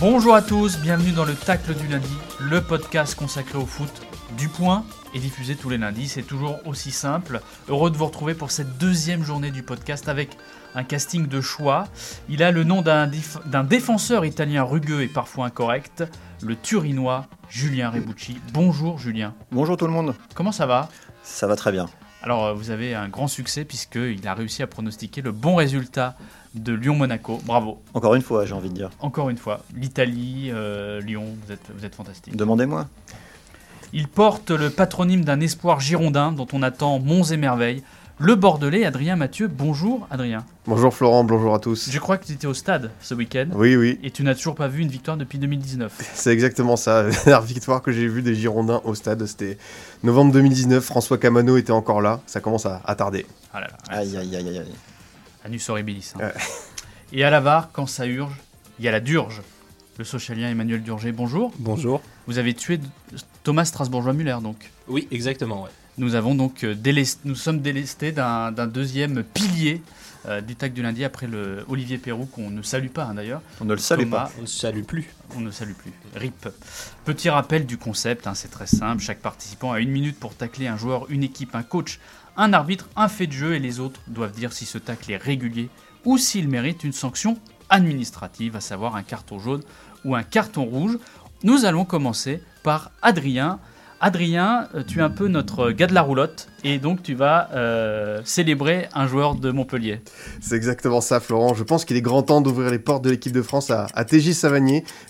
Bonjour à tous, bienvenue dans le Tacle du lundi, le podcast consacré au foot du point et diffusé tous les lundis. C'est toujours aussi simple. Heureux de vous retrouver pour cette deuxième journée du podcast avec un casting de choix. Il a le nom d'un défenseur italien rugueux et parfois incorrect, le Turinois Julien Rebucci. Bonjour Julien. Bonjour tout le monde, Comment ça va? Ça va très bien. Alors euh, vous avez un grand succès puisqu'il a réussi à pronostiquer le bon résultat de Lyon-Monaco. Bravo. Encore une fois, j'ai envie de dire. Encore une fois, l'Italie, euh, Lyon, vous êtes, vous êtes fantastique. Demandez-moi. Il porte le patronyme d'un espoir girondin dont on attend monts et merveilles. Le Bordelais, Adrien Mathieu. Bonjour Adrien. Bonjour Florent, bonjour à tous. Je crois que tu étais au stade ce week-end Oui, oui, et tu n'as toujours pas vu une victoire depuis 2019. c'est exactement ça. La dernière victoire que j'ai vue des Girondins au stade, c'était novembre 2019. François Camano était encore là. Ça commence à, à tarder. Ah là là, Aïe, aïe, aïe, aïe, aïe. Anus horribilis. hein. Ouais. Et à la VAR, quand ça urge, il y a la Durge. Le socialien Emmanuel Durger, bonjour. Bonjour. Vous avez tué Thomas Strasbourgeois-Muller donc. Oui, exactement. Ouais. Nous avons donc euh, délest- nous sommes délestés d'un deuxième pilier euh, du TAC du lundi après le Olivier Perrou qu'on ne salue pas hein, d'ailleurs. On ne le salue Thomas, pas. On ne salue plus. On ne salue plus. RIP. Petit rappel du concept, hein, c'est très simple. Chaque participant a une minute pour tacler un joueur, une équipe, un coach, un arbitre, un fait de jeu et les autres doivent dire si ce tacle est régulier ou s'il mérite une sanction administrative, à savoir un carton jaune ou un carton rouge. Nous allons commencer par Adrien. Adrien, euh, tu es un peu notre gars de la roulotte et donc tu vas euh, célébrer un joueur de Montpellier. C'est exactement ça, Florent. Je pense qu'il est grand temps d'ouvrir les portes de l'équipe de France à, à TJ.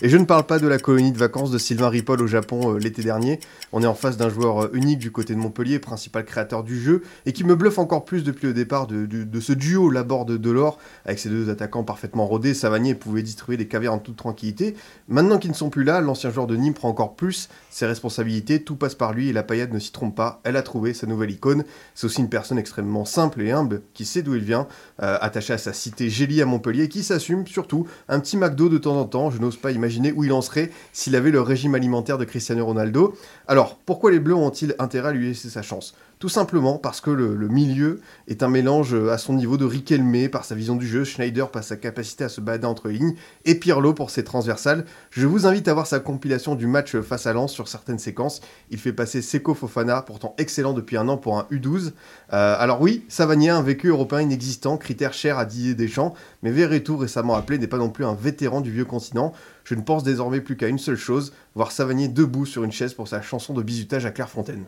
Et je ne parle pas de la colonie de vacances de Sylvain Ripoll au Japon euh, l'été dernier. On est en face d'un joueur unique du côté de Montpellier, principal créateur du jeu, et qui me bluffe encore plus depuis le départ de, de- de ce duo Laborde-Delors, avec ses deux attaquants parfaitement rodés. Savanier pouvait distribuer des caviars en toute tranquillité. Maintenant qu'ils ne sont plus là, l'ancien joueur de Nîmes prend encore plus ses responsabilités. Passe par lui et la paillade ne s'y trompe pas. Elle a trouvé sa nouvelle icône. C'est aussi une personne extrêmement simple et humble qui sait d'où il vient, euh, attaché à sa cité Gélie à Montpellier, qui s'assume surtout un petit McDo de temps en temps. Je n'ose pas imaginer où il en serait s'il avait le régime alimentaire de Cristiano Ronaldo. Alors, pourquoi les Bleus ont-ils intérêt à lui laisser sa chance? Tout simplement parce que le, milieu est un mélange euh, à son niveau de Riquelme par sa vision du jeu, Schneider par sa capacité à se balader entre lignes, et Pirlo pour ses transversales. Je vous invite à voir sa compilation du match face à Lens sur certaines séquences. Il fait passer Seko Fofana, pourtant excellent depuis un an pour un U12. Euh, alors oui, Savanier a un vécu européen inexistant, critère cher à Didier Deschamps, mais Verretou, récemment appelé, n'est pas non plus un vétéran du vieux continent. Je ne pense désormais plus qu'à une seule chose, voir Savanier debout sur une chaise pour sa chanson de bisutage à Clairefontaine.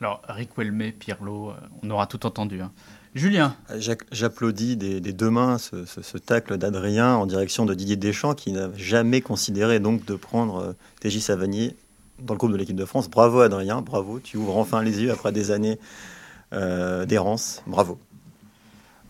Alors, Riquelme, Pirlo, euh, on aura tout entendu. hein. Julien, J'ac- J'applaudis des, deux mains ce, tacle d'Adrien en direction de Didier Deschamps qui n'a jamais considéré donc de prendre euh, TJ Savanier dans le groupe de l'équipe de France. Bravo Adrien, bravo. Tu ouvres enfin les yeux après des années euh, d'errance. Bravo.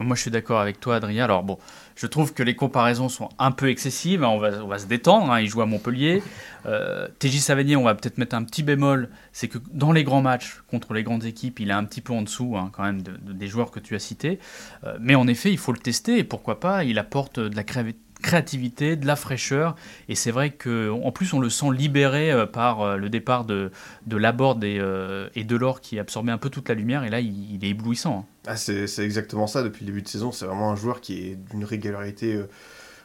Moi, je suis d'accord avec toi, Adrien. Alors, bon, je trouve que les comparaisons sont un peu excessives. hein. On, va, on va se détendre. hein. Il joue à Montpellier. Euh, TJ Savanier, on va peut-être mettre un petit bémol. C'est que dans les grands matchs contre les grandes équipes, il est un petit peu en dessous, hein, quand même, de- de- des joueurs que tu as cités. Euh, mais en effet, il faut le tester. Et pourquoi pas Il apporte de la cré- créativité, de la fraîcheur. Et c'est vrai qu'en plus, on le sent libéré euh, par euh, le départ de, de Laborde et, euh, et Delors qui absorbait un peu toute la lumière. Et là, il, est éblouissant. hein. Ah, c'est exactement ça depuis le début de saison. C'est vraiment un joueur qui est d'une régularité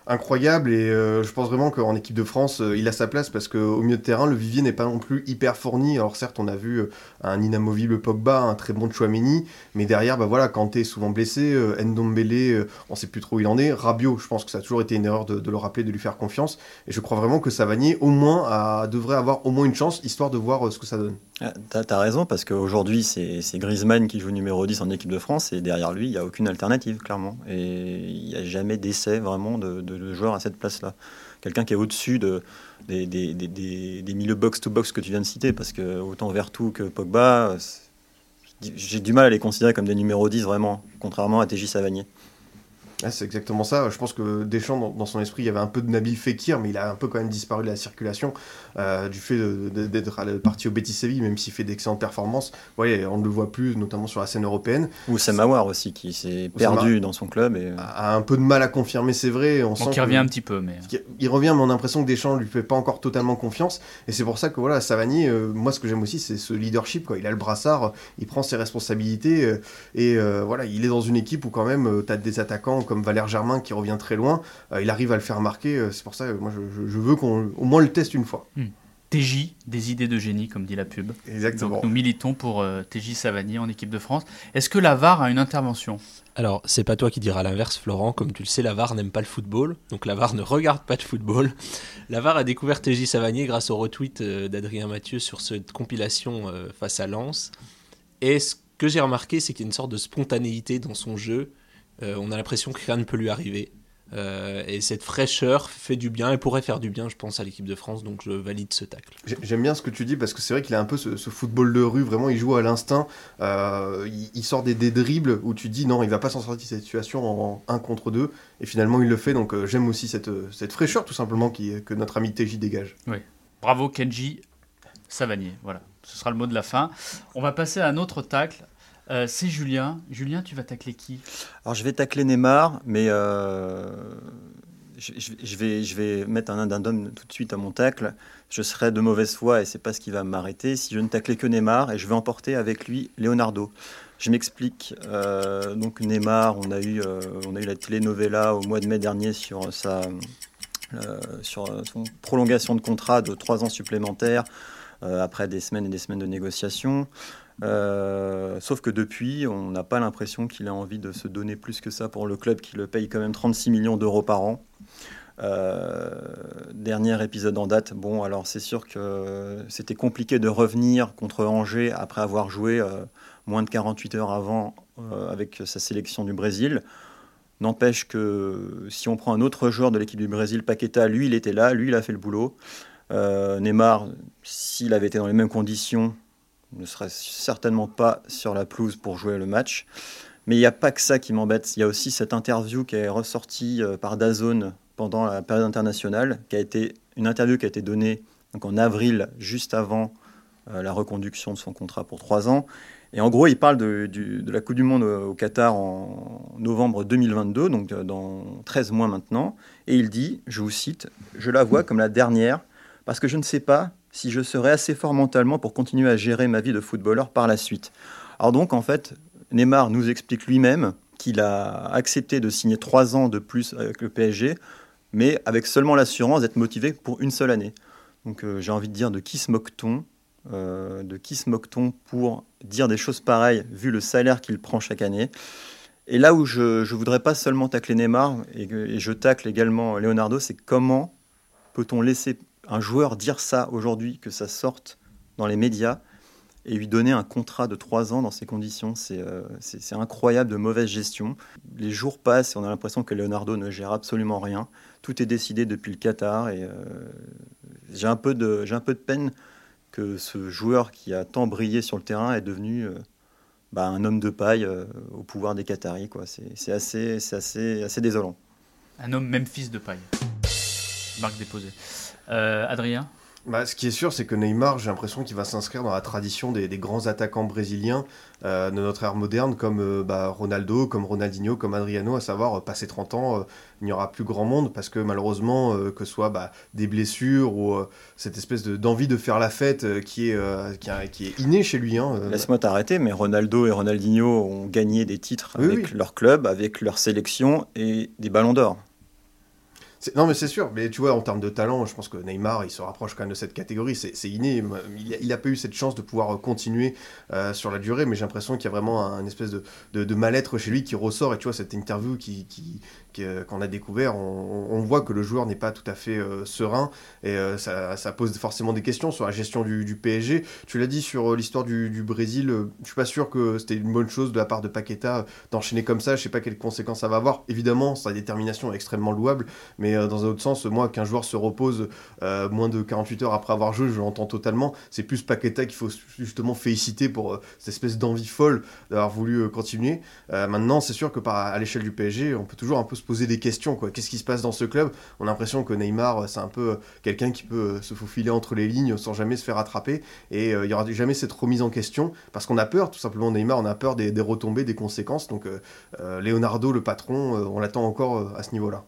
incroyable et euh, je pense vraiment qu'en équipe de France, euh, il a sa place parce qu'au milieu de terrain, le vivier n'est pas non plus hyper fourni. Alors certes, on a vu euh, un inamovible Pogba, un très bon Chouameni, mais derrière, bah voilà, Kanté est souvent blessé, Ndombele, on sait plus trop où il en est. Rabiot, je pense que ça a toujours été une erreur de, le rappeler, de lui faire confiance. Et je crois vraiment que Savanier, au moins, a- devrait avoir au moins une chance, histoire de voir ce que ça donne. Ah, T'as as raison, parce qu'aujourd'hui, c'est Griezmann qui joue numéro 10 en équipe de France, et derrière lui, il n'y a aucune alternative, clairement. Et il n'y a jamais d'essai vraiment de, de joueur à cette place-là. Quelqu'un qui est au-dessus de, des, milieux box-to-box que tu viens de citer, parce que autant Vertu que Pogba, j'ai du mal à les considérer comme des numéros 10 vraiment, contrairement à TJ Savanier. Ah, c'est exactement ça. Je pense que Deschamps, dans, son esprit, il y avait un peu de Nabil Fekir, mais il a un peu quand même disparu de la circulation euh, du fait d'être parti au Betis Séville, même s'il fait d'excellentes performances. Ouais, on ne le voit plus, notamment sur la scène européenne. Ou Samawar aussi, qui s'est perdu dans son club. Et... A un peu de mal à confirmer, c'est vrai. On sent qu'il revient un petit peu. mais Il revient, mais on a l'impression que Deschamps ne lui fait pas encore totalement confiance. Et c'est pour ça que voilà, Savani, euh, moi, ce que j'aime aussi, c'est ce leadership. Quoi. Il a le brassard, il prend ses responsabilités. Euh, et voilà, il est dans une équipe où quand même, tu as des attaquants comme Valère Germain qui revient très loin, euh, il arrive à le faire marquer. Euh, c'est pour ça que moi je, veux qu'on au moins le teste une fois. Hmm. TJ, des idées de génie, comme dit la pub. Exactement. nous militons pour euh, TJ Savanier en équipe de France. Est-ce que la VAR a une intervention? Alors, c'est pas toi qui diras l'inverse, Florent. Comme tu le sais, la VAR n'aime pas le football. Donc la VAR ne regarde pas de football. La VAR a découvert TJ Savanier grâce au retweet d'Adrien Mathieu sur cette compilation face à Lens. Et ce que j'ai remarqué, c'est qu'il y a une sorte de spontanéité dans son jeu euh, on a l'impression que rien ne peut lui arriver. Euh, et cette fraîcheur fait du bien et pourrait faire du bien, je pense, à l'équipe de France. Donc je valide ce tacle. J'aime bien ce que tu dis parce que c'est vrai qu'il a un peu ce, football de rue. Vraiment, il joue à l'instinct. Euh, il, sort des, dribbles où tu dis non, il va pas s'en sortir de cette situation en 1 contre 2. Et finalement, il le fait. Donc j'aime aussi cette, cette, fraîcheur, tout simplement, qui, que notre ami TJ dégage. Oui. Bravo Kenji Savanier. Voilà, ce sera le mot de la fin. On va passer à un autre tacle euh, c'est Julien. Julien, tu vas tacler qui? Alors, je vais tacler Neymar, mais euh, je, vais, je vais mettre un addendum tout de suite à mon tacle. Je serai de mauvaise foi et c'est pas ce qui va m'arrêter si je ne taclais que Neymar et je vais emporter avec lui Leonardo. Je m'explique. Euh, donc Neymar, on a eu, on a eu la telenovela au mois de mai dernier sur sa, sur son prolongation de contrat de trois ans supplémentaires après des semaines et des semaines de négociations. Euh, sauf que depuis, on n'a pas l'impression qu'il a envie de se donner plus que ça pour le club qui le paye quand même 36 millions d'euros par an. Euh, dernier épisode en date. Bon, alors c'est sûr que c'était compliqué de revenir contre Angers après avoir joué euh, moins de 48 heures avant avec sa sélection du Brésil. N'empêche que si on prend un autre joueur de l'équipe du Brésil, Paqueta, lui il était là, lui il a fait le boulot. Neymar, s'il avait été dans les mêmes conditions, ne serait certainement pas sur la pelouse pour jouer le match. Mais il n'y a pas que ça qui m'embête. Il y a aussi cette interview qui est ressortie euh, par Dazone pendant la période internationale, qui a été une interview qui a été donnée en avril, juste avant euh, la reconduction de son contrat pour trois ans. Et en gros, il parle de, de, la Coupe du Monde au Qatar en novembre 2022, donc euh, dans 13 mois maintenant. Et il dit, je vous cite, Je la vois comme la dernière, parce que je ne sais pas si je serais assez fort mentalement pour continuer à gérer ma vie de footballeur par la suite. Alors donc, en fait, Neymar nous explique lui-même qu'il a accepté de signer trois ans de plus avec le PSG, mais avec seulement l'assurance d'être motivé pour une seule année. Donc euh, j'ai envie de dire de qui se moque-t-on euh, De qui se moque-t-on pour dire des choses pareilles vu le salaire qu'il prend chaque année? Et là où je ne voudrais pas seulement tacler Neymar, et, et je tacle également Leonardo, c'est comment peut-on laisser un joueur dire ça aujourd'hui, que ça sorte dans les médias, et lui donner un contrat de trois ans dans ces conditions, euh, c'est incroyable de mauvaise gestion. Les jours passent et on a l'impression que Leonardo ne gère absolument rien. Tout est décidé depuis le Qatar euh, j'ai un, peu de, un peu de peine que ce joueur qui a tant brillé sur le terrain est devenu euh, bah, un homme de paille au pouvoir des Qataris. C'est assez, assez, assez désolant. Un homme même fils de paille. Marque déposée. Euh, Adrien bah, ce qui est sûr, c'est que Neymar, j'ai l'impression qu'il va s'inscrire dans la tradition des, grands attaquants brésiliens euh, de notre ère moderne, comme euh, bah, Ronaldo, comme Ronaldinho, comme Adriano, à savoir, passer 30 ans, il n'y aura plus grand monde, parce que malheureusement, que ce soit bah, des blessures ou cette espèce d'envie de, faire la fête qui, est, qui, est innée chez lui. Hein, Laisse-moi t'arrêter, mais Ronaldo et Ronaldinho ont gagné des titres avec leur club, avec leur sélection et des ballons d'or. Non, mais c'est sûr. Mais tu vois, en termes de talent, je pense que Neymar, il se rapproche quand même de cette catégorie. C'est inné. Il n'a pas eu cette chance de pouvoir continuer euh, sur la durée, mais j'ai l'impression qu'il y a vraiment un, espèce de, mal-être chez lui qui ressort. Et tu vois, cette interview qui, qu'on a découvert, on, voit que le joueur n'est pas tout à fait euh, serein. Et euh, ça, pose forcément des questions sur la gestion du, PSG. Tu l'as dit sur l'histoire du, du, Brésil. je suis pas sûr que c'était une bonne chose de la part de Paqueta d'enchaîner comme ça. Je sais pas quelles conséquences ça va avoir. Évidemment, sa détermination est extrêmement louable. Mais Mais euh, dans un autre sens, moi, qu'un joueur se repose euh, moins de 48 heures après avoir joué, je l'entends totalement. C'est plus Paqueta qu'il faut justement féliciter pour euh, cette espèce d'envie folle d'avoir voulu continuer. Maintenant, c'est sûr que à l'échelle du PSG, on peut toujours un peu se poser des questions. Qu'est-ce qui se passe dans ce club? On a l'impression que Neymar, c'est un peu quelqu'un qui peut se faufiler entre les lignes sans jamais se faire attraper. Et il y aura jamais cette remise en question parce qu'on a peur, tout simplement, Neymar, on a peur des, retombées, des conséquences. Donc, Leonardo, le patron, on l'attend encore à ce niveau-là.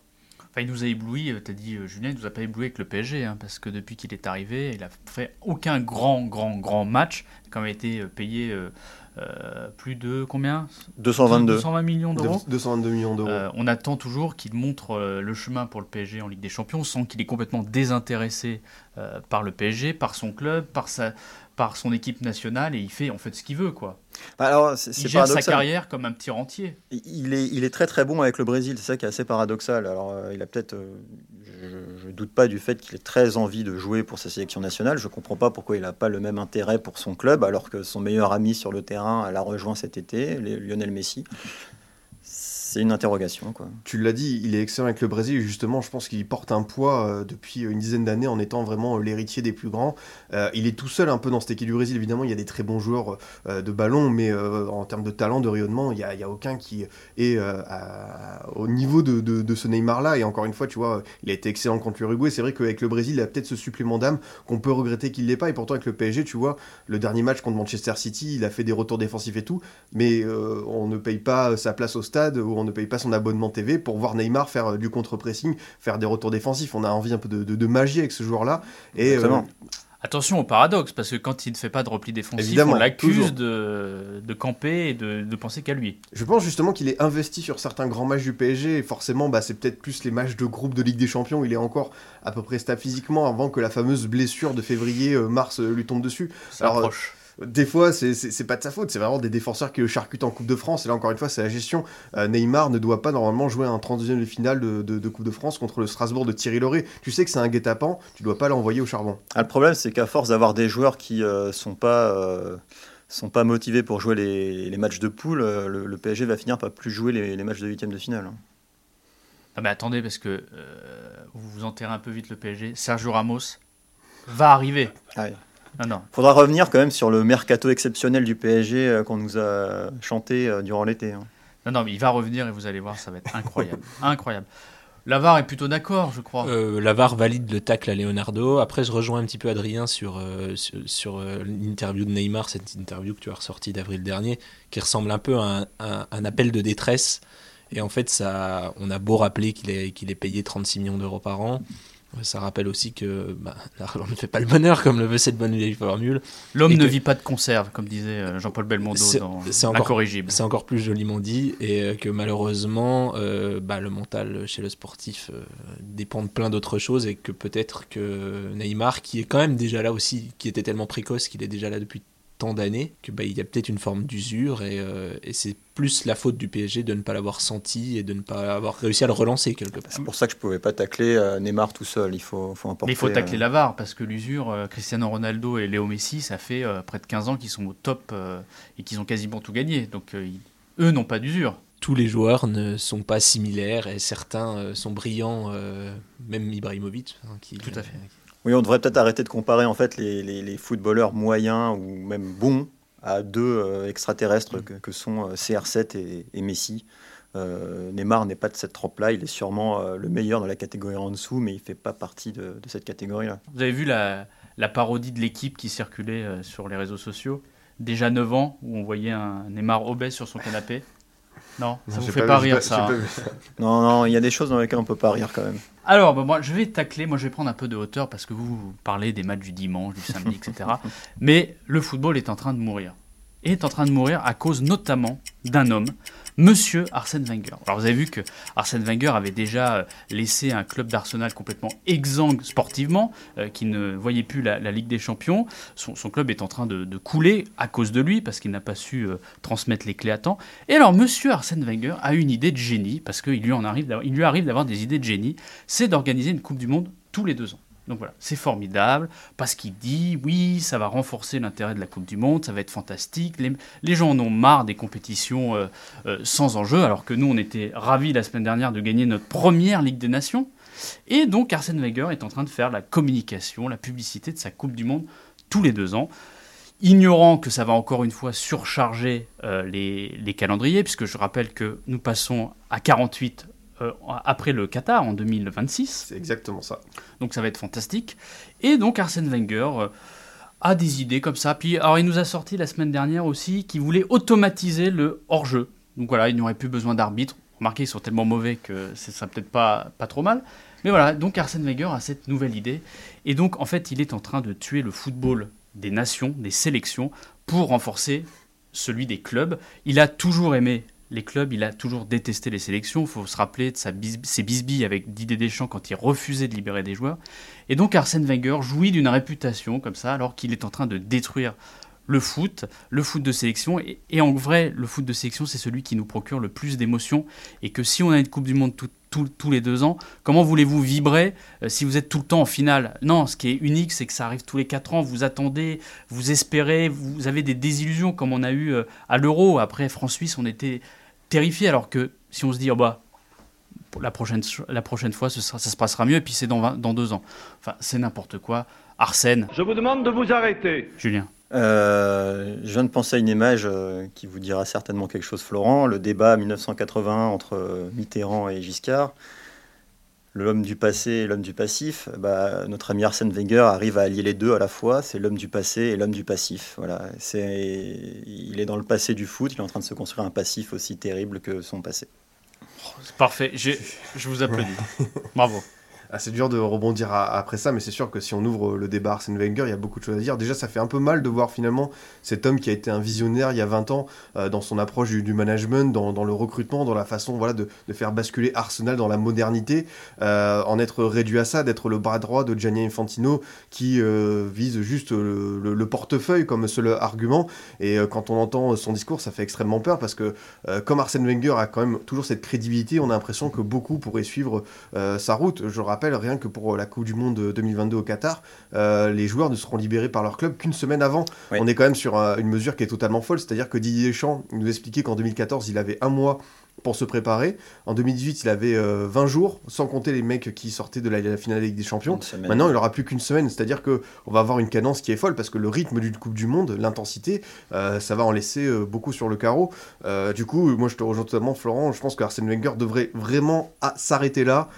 Enfin, il nous a ébloui, euh, t'as dit euh, Julien, il nous a pas ébloui avec le PSG, hein, parce que depuis qu'il est arrivé, il a fait aucun grand, grand, grand match. Il a quand même été euh, payé euh, euh, plus de combien? 222. 220 millions d'euros. 222 millions d'euros. Euh, on attend toujours qu'il montre euh, le chemin pour le PSG en Ligue des Champions sans qu'il est complètement désintéressé euh, par le PSG, par son club, par, sa, par son équipe nationale et il fait en fait ce qu'il veut quoi. Bah, Alors, c'est Il gère sa carrière comme un petit rentier. Il est, il est très très bon avec le Brésil, c'est ça qui est assez paradoxal. Alors, euh, il a peut-être. euh, je ne doute pas du fait qu'il ait très envie de jouer pour sa sélection nationale. Je ne comprends pas pourquoi il n'a pas le même intérêt pour son club, alors que son meilleur ami sur le terrain l'a rejoint cet été, Lionel Messi. C'est une interrogation. Quoi. Tu l'as dit, il est excellent avec le Brésil. Justement, je pense qu'il porte un poids euh, depuis une dizaine d'années en étant vraiment euh, l'héritier des plus grands. Euh, il est tout seul un peu dans cette équipe du Brésil. Évidemment, il y a des très bons joueurs de ballon, mais en termes de talent, de rayonnement, il n'y a, aucun qui est au niveau de, ce Neymar-là. Et encore une fois, tu vois, il a été excellent contre l'Uruguay. C'est vrai qu'avec le Brésil, il a peut-être ce supplément d'âme qu'on peut regretter qu'il l'ait pas. Et pourtant, avec le PSG, tu vois, le dernier match contre Manchester City, il a fait des retours défensifs et tout, mais on ne paye pas sa place au stade ou on ne paye pas son abonnement TV pour voir Neymar faire euh, du contre-pressing, faire des retours défensifs. On a envie un peu de, de- de magie avec ce joueur-là. Et euh. Attention au paradoxe, parce que quand il ne fait pas de repli défensif, Évidemment, on l'accuse de, de camper et de, de penser qu'à lui. Je pense justement qu'il est investi sur certains grands matchs du PSG et forcément bah, c'est peut-être plus les matchs de groupe de Ligue des Champions où il est encore à peu près stable physiquement avant que la fameuse blessure de février-mars lui tombe dessus. Ça Alors, approche. Des fois c'est- pas de sa faute, c'est vraiment des défenseurs qui le charcutent en Coupe de France et là encore une fois c'est la gestion. Euh, Neymar ne doit pas normalement jouer un 32e de finale de, de- de Coupe de France contre le Strasbourg de Thierry Lauré. Tu sais que c'est un guet-apens, tu dois pas l'envoyer au charbon. Ah, le problème, c'est qu'à force d'avoir des joueurs qui ne sont pas. euh, sont pas motivés pour jouer les, les matchs de poule, euh, le, le PSG va finir par plus jouer les, les matchs de huitième de finale. hein. Ah mais attendez, parce que euh, vous vous enterrez un peu vite le PSG. Sergio Ramos va arriver. Ah ouais. Non. Faudra revenir quand même sur le mercato exceptionnel du PSG euh, qu'on nous a chanté euh, durant l'été. hein. Non, non, mais il va revenir et vous allez voir, ça va être incroyable. incroyable. Lavar est plutôt d'accord, je crois. Euh, Lavar valide le tacle à Leonardo. Après, je rejoins un petit peu Adrien sur, euh, sur, sur, euh, l'interview de Neymar, cette interview que tu as ressortie d'avril dernier, qui ressemble un peu à un, appel de détresse. Et en fait, ça, on a beau rappeler qu'il est, qu'il est payé 36 millions d'euros par an. Ça rappelle aussi que bah, l'argent ne fait pas le bonheur, comme le veut cette bonne vieille formule. L'homme ne que- vit pas de conserve, comme disait euh, Jean-Paul Belmondo C'est- dans Incorrigible. C'est encore plus joliment dit et euh, que malheureusement, euh, bah, le mental chez le sportif euh, dépend de plein d'autres choses et que peut-être que Neymar, qui est quand même déjà là aussi, qui était tellement précoce qu'il est déjà là depuis tant d'années, que bah, il y a peut-être une forme d'usure et, euh, et c'est plus la faute du PSG de ne pas l'avoir senti et de ne pas avoir réussi à le relancer quelque part. C'est pour ça que je pouvais pas tacler euh, Neymar tout seul. Il faut, faut importer. Mais il faut tacler euh, Lavar, parce que l'usure, euh, Cristiano Ronaldo et Léo Messi, ça fait euh, près de 15 ans qu'ils sont au top euh, et qu'ils ont quasiment tout gagné. Donc euh, ils- eux n'ont pas d'usure. Tous les joueurs ne sont pas similaires et certains euh, sont brillants, euh, même Ibrahimovic. hein, qui, Tout à fait. Oui, on devrait peut-être arrêter de comparer en fait les, footballeurs moyens ou même bons à deux euh, extraterrestres que, sont euh, CR7 et, Messi. Euh, Neymar n'est pas de cette trempe-là. Il est sûrement le meilleur dans la catégorie en dessous, mais il fait pas partie de, cette catégorie-là. Vous avez vu la, parodie de l'équipe qui circulait sur les réseaux sociaux? Déjà 9 ans, où on voyait un Neymar obèse sur son canapé. Non, ça Non, vous fait pas rire pas- ça. hein. pas vu ça. Non, non, il y a des choses dans lesquelles on peut pas rire quand même. Alors, bah, moi, je vais tacler, moi, je vais prendre un peu de hauteur parce que vous, vous parlez des matchs du dimanche, du samedi, etc. Mais le football est en train de mourir. Est en train de mourir à cause notamment d'un homme, Monsieur Arsène Wenger. Alors, vous avez vu que Arsène Wenger avait déjà euh, laissé un club d'Arsenal complètement exsangue sportivement, euh, qui ne voyait plus la, Ligue des Champions. Son, club est en train de, couler à cause de lui parce qu'il n'a pas su euh, transmettre les clés à temps. Et alors, Monsieur Arsène Wenger a une idée de génie parce qu'il lui lui arrive d'avoir des idées de génie c'est d'organiser une Coupe du Monde tous les deux ans. Donc voilà, c'est formidable, parce qu'il dit, oui, ça va renforcer l'intérêt de la Coupe du Monde, ça va être fantastique. Les, gens en ont marre des compétitions euh, euh, sans enjeu, alors que nous, on était ravis la semaine dernière de gagner notre première Ligue des Nations. Et donc Arsène Wenger est en train de faire la communication, la publicité de sa Coupe du Monde tous les deux ans ignorant que ça va encore une fois surcharger euh, les, calendriers, puisque je rappelle que nous passons à 48 euh, après le Qatar en 2026. C'est exactement ça. Donc ça va être fantastique. Et donc Arsène Wenger euh, a des idées comme ça. Puis alors il nous a sorti la semaine dernière aussi qu'il voulait automatiser le hors-jeu. Donc voilà, il n'y aurait plus besoin d'arbitre. Remarquez, ils sont tellement mauvais que ce serait peut-être pas, pas trop mal. Mais voilà, donc Arsène Wenger a cette nouvelle idée. Et donc en fait, il est en train de tuer le football des nations, des sélections, pour renforcer celui des clubs. Il a toujours aimé les clubs, il a toujours détesté les sélections. Il faut se rappeler de ses bisbilles avec Didier Deschamps quand il refusait de libérer des joueurs. Et donc Arsène Wenger jouit d'une réputation comme ça, alors qu'il est en train de détruire le foot, le foot de sélection. Et, en vrai, le foot de sélection, c'est celui qui nous procure le plus d'émotions. Et que si on a une Coupe du Monde tous les deux ans, comment voulez-vous vibrer euh, si vous êtes tout le temps en finale? Non, ce qui est unique, c'est que ça arrive tous les quatre ans. Vous attendez, vous espérez, vous avez des désillusions comme on a eu euh, à l'Euro. Après France-Suisse, on était terrifiés. Alors que si on se dit, oh bah, la prochaine, la prochaine fois, ce sera, ça se passera mieux, et puis c'est dans, dans deux ans. Enfin, c'est n'importe quoi. Arsène. Je vous demande de vous arrêter. Julien. Euh, je viens de penser à une image euh, qui vous dira certainement quelque chose, Florent. Le débat 1980 entre euh, Mitterrand et Giscard, l'homme du passé et l'homme du passif. Bah, notre ami Arsène Wenger arrive à allier les deux à la fois. C'est l'homme du passé et l'homme du passif. Voilà. C'est, il est dans le passé du foot. Il est en train de se construire un passif aussi terrible que son passé. C'est parfait. Je vous applaudis. Bravo. C'est dur de rebondir après ça, mais c'est sûr que si on ouvre le débat Arsène Wenger, il y a beaucoup de choses à dire. Déjà, ça fait un peu mal de voir finalement cet homme qui a été un visionnaire il y a 20 ans euh, dans son approche du, management, dans, le recrutement, dans la façon voilà, de, faire basculer Arsenal dans la modernité, euh, en être réduit à ça, d'être le bras droit de Gianni Infantino qui euh, vise juste le, portefeuille comme seul argument. Et quand on entend son discours, ça fait extrêmement peur parce que comme Arsène Wenger a quand même toujours cette crédibilité, on a l'impression que beaucoup pourraient suivre sa route. Je rappelle rien que pour la Coupe du Monde 2022 au Qatar, euh, les joueurs ne seront libérés par leur club qu'une semaine avant. On est quand même sur euh, une mesure qui est totalement folle, c'est-à-dire que Didier Deschamps nous expliquait qu'en 2014, il avait un mois pour se préparer. En 2018, il avait 20 euh, jours, sans compter les mecs qui sortaient de la, finale Ligue des Champions. Maintenant, il n'aura plus qu'une semaine, c'est-à-dire qu'on va avoir une cadence qui est folle parce que le rythme d'une Coupe du Monde, l'intensité, ça va en laisser beaucoup sur le carreau. du coup, moi, je te rejoins totalement, Florent. Je pense que Arsène Wenger devrait vraiment s'arrêter là,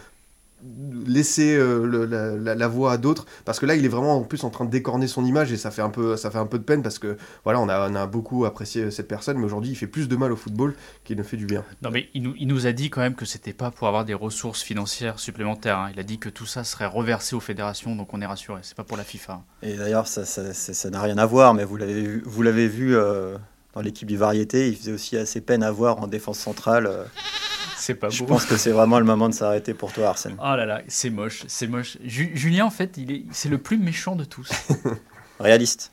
laisser euh, la, voix à d'autres parce que là il est vraiment en plus en train de décorner son image et ça fait un peu ça fait un peu de peine parce que voilà on a, on a beaucoup apprécié cette personne mais aujourd'hui il fait plus de mal au football qu'il ne fait du bien. Non mais il nous, il nous a dit quand même que c'était pas pour avoir des ressources financières supplémentaires hein. il a dit que tout ça serait reversé aux fédérations donc on est rassuré. C'est pas pour la FIFA et d'ailleurs ça ça n'a rien à voir mais vous l'avez vu, vous l'avez vu euh, dans l'équipe du variété il faisait aussi assez peine à voir en défense centrale euh, c'est pas Je pense que c'est vraiment le moment de s'arrêter pour toi, Arsène. Oh là là, c'est moche, c'est moche. Julien, en fait, il est, c'est le plus méchant de tous. Réaliste.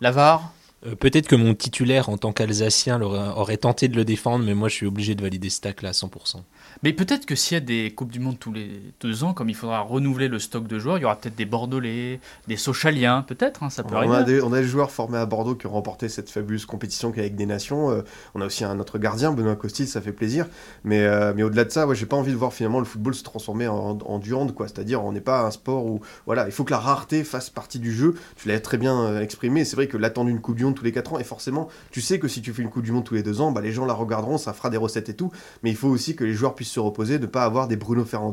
L'avare euh, Peut-être que mon titulaire en tant qu'Alsacien aurait tenté de le défendre, mais moi je suis obligé de valider ce tac là à 100%. Mais peut-être que s'il y a des Coupes du Monde tous les deux ans, comme il faudra renouveler le stock de joueurs, il y aura peut-être des Bordelais, des Sochaliens, peut-être, hein, ça peut on arriver. A des, on a des joueurs formés à Bordeaux qui ont remporté cette fabuleuse compétition qu'avec des nations. Euh, on a aussi un autre gardien, Benoît Costil, ça fait plaisir. Mais, euh, mais au-delà de ça, ouais, j'ai pas envie de voir finalement le football se transformer en, en du hand, quoi. C'est-à-dire, on n'est pas un sport où, voilà, il faut que la rareté fasse partie du jeu. Tu l'as très bien euh, exprimé. C'est vrai que l'attendre une Coupe du Monde tous les 4 ans, et forcément, tu sais que si tu fais une Coupe du Monde tous les 2 ans, bah, les gens la regarderont, ça fera des recettes et tout. Mais il faut aussi que les joueurs puissent se reposer, de pas avoir des Bruno Fernandes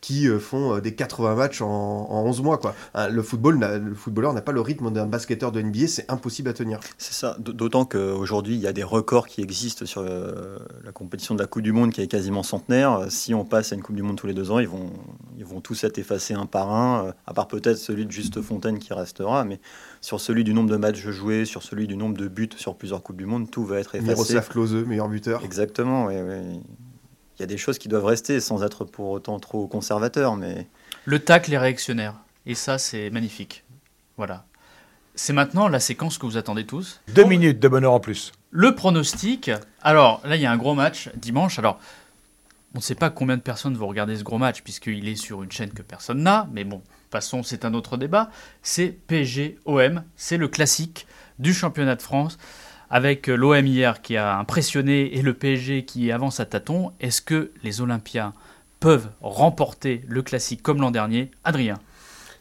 qui euh, font euh, des 80 matchs en, 11 mois. Quoi. Hein, le, football, le footballeur n'a pas le rythme d'un basketteur de NBA, c'est impossible à tenir. C'est ça, d'autant qu'aujourd'hui, il y a des records qui existent sur euh, la compétition de la Coupe du Monde qui est quasiment centenaire. Si on passe à une Coupe du Monde tous les deux ans, ils vont, ils vont tous être effacés un par un, à part peut-être celui de Juste Fontaine qui restera, mais sur celui du nombre de matchs joués, sur celui du nombre de buts sur plusieurs Coupes du Monde, tout va être effacé. Miroslav Klose, meilleur buteur. Exactement, oui. oui il y a des choses qui doivent rester sans être pour autant trop conservateur. Mais... Le tacle est réactionnaire. Et ça, c'est magnifique. Voilà. C'est maintenant la séquence que vous attendez tous. Deux minutes de bonheur en plus. Le pronostic. Alors, là, il y a un gros match dimanche. Alors, on ne sait pas combien de personnes vont regarder ce gros match, puisqu'il est sur une chaîne que personne n'a. Mais bon, passons, c'est un autre débat. C'est PSG-OM. C'est le classique du championnat de France avec euh, l'OM hier qui a impressionné et le PSG qui avance à tâtons, est-ce que les Olympiens peuvent remporter le classique comme l'an dernier? Adrien.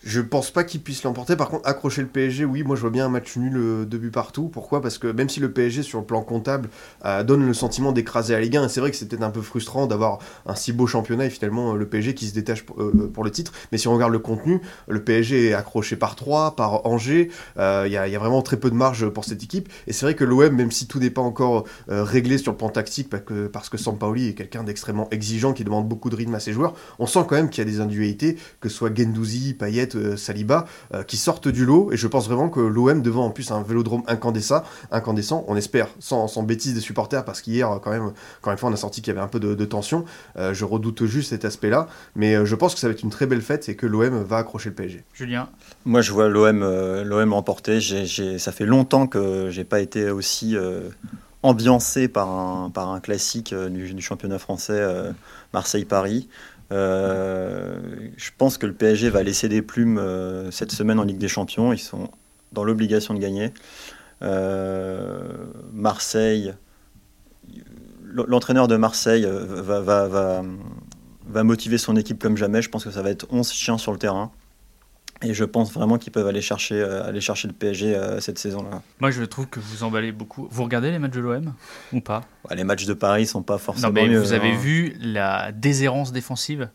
Je pense pas qu'il puisse l'emporter. Par contre, accrocher le PSG, oui, moi je vois bien un match nul euh, de but partout. Pourquoi? Parce que même si le PSG, sur le plan comptable, euh, donne le sentiment d'écraser la Ligue 1, et c'est vrai que c'est peut-être un peu frustrant d'avoir un si beau championnat et finalement le PSG qui se détache pour, euh, pour le titre. Mais si on regarde le contenu, le PSG est accroché par 3, par Angers. Il y, a, vraiment très peu de marge pour cette équipe. Et c'est vrai que l'OM, même si tout n'est pas encore réglé sur le plan tactique, parce que, parce que Sampaoli est quelqu'un d'extrêmement exigeant qui demande beaucoup de rythme à ses joueurs, on sent quand même qu'il y a des individualités, que ce soit Gendouzi, Payet, euh, Saliba, euh, qui sortent du lot. Et je pense vraiment que l'OM, devant en plus un vélodrome incandescent, incandescent on espère, sans, sans bêtises des supporters, parce qu'hier, quand même, quand une fois, on a senti qu'il y avait un peu de, tension. Euh, je redoute juste cet aspect-là. Mais je pense que ça va être une très belle fête et que l'OM va accrocher le PSG. Julien? Moi, je vois l'OM l'OM remporter. ça fait longtemps que j'ai pas été aussi ambiancé par un, par un classique du, du championnat français Marseille-Paris. Euh, je pense que le PSG va laisser des plumes euh, cette semaine en Ligue des Champions. Ils sont dans l'obligation de gagner. Euh, Marseille, l'entraîneur de Marseille va, va, motiver son équipe comme jamais. Je pense que ça va être 11 chiens sur le terrain. Et je pense vraiment qu'ils peuvent aller chercher, euh, aller chercher le PSG euh, cette saison-là. Moi, je trouve que vous emballez beaucoup. Vous regardez les matchs de l'OM ou pas? Les matchs de Paris sont pas forcément. Non, mais mieux, vous avez hein. vu la déshérence défensive?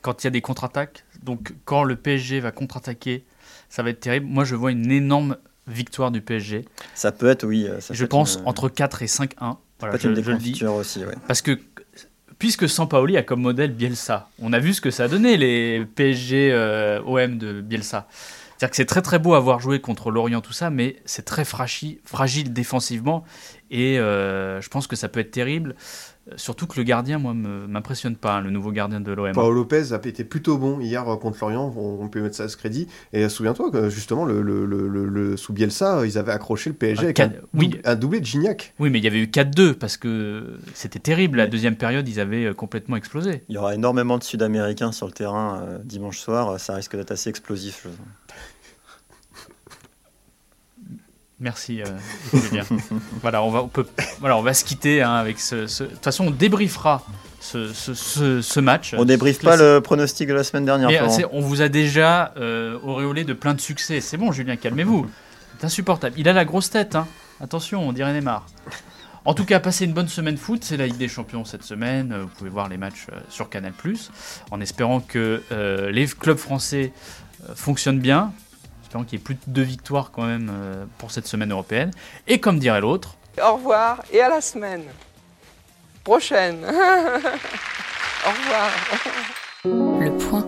Quand il y a des contre-attaques. Donc, quand le PSG va contre-attaquer, ça va être terrible. Moi, je vois une énorme victoire du PSG. Ça peut être, oui. Ça je pense une... entre 4 et 5-1. Voilà, peut-être une déconfiture aussi, ouais. Parce que puisque Sampaoli a comme modèle Bielsa, on a vu ce que ça a donné les PSG euh, OM de Bielsa. C'est-à-dire que c'est très très beau avoir joué contre l'Orient, tout ça, mais c'est très fragile, fragile défensivement et euh, je pense que ça peut être terrible. Surtout que le gardien, moi, m'impressionne pas, hein, le nouveau gardien de l'OM. Paolo Lopez a été plutôt bon hier euh, contre l'Orient, on, peut mettre ça à ce crédit. Et euh, souviens-toi que justement, le, le, le, sous Bielsa, ils avaient accroché le PSG avec un, oui. un, doublé de Gignac. Oui, mais il y avait eu 4-2 parce que c'était terrible. La deuxième période, ils avaient euh, complètement explosé. Il y aura énormément de Sud-Américains sur le terrain dimanche soir. Ça risque d'être assez explosif. Je... Merci, euh, Julien. voilà, on va, on peut, voilà, on va se quitter hein, avec ce, De toute façon, on débriefera ce, ce, ce match. On débriefe pas le pronostic de la semaine dernière. Mais, on vous a déjà euh, auréolé de plein de succès. C'est bon, Julien, calmez-vous. C'est insupportable. Il a la grosse tête. Hein. Attention, on dirait Neymar. En tout cas, passez une bonne semaine foot. C'est la Ligue des Champions cette semaine. Vous pouvez voir les matchs euh, sur Canal+, en espérant que euh, les clubs français euh, fonctionnent bien. Espérons qu'il y ait plus de deux victoires quand même euh, pour cette semaine européenne. Et comme dirait l'autre. Au revoir et à la semaine prochaine. Au revoir. Le point.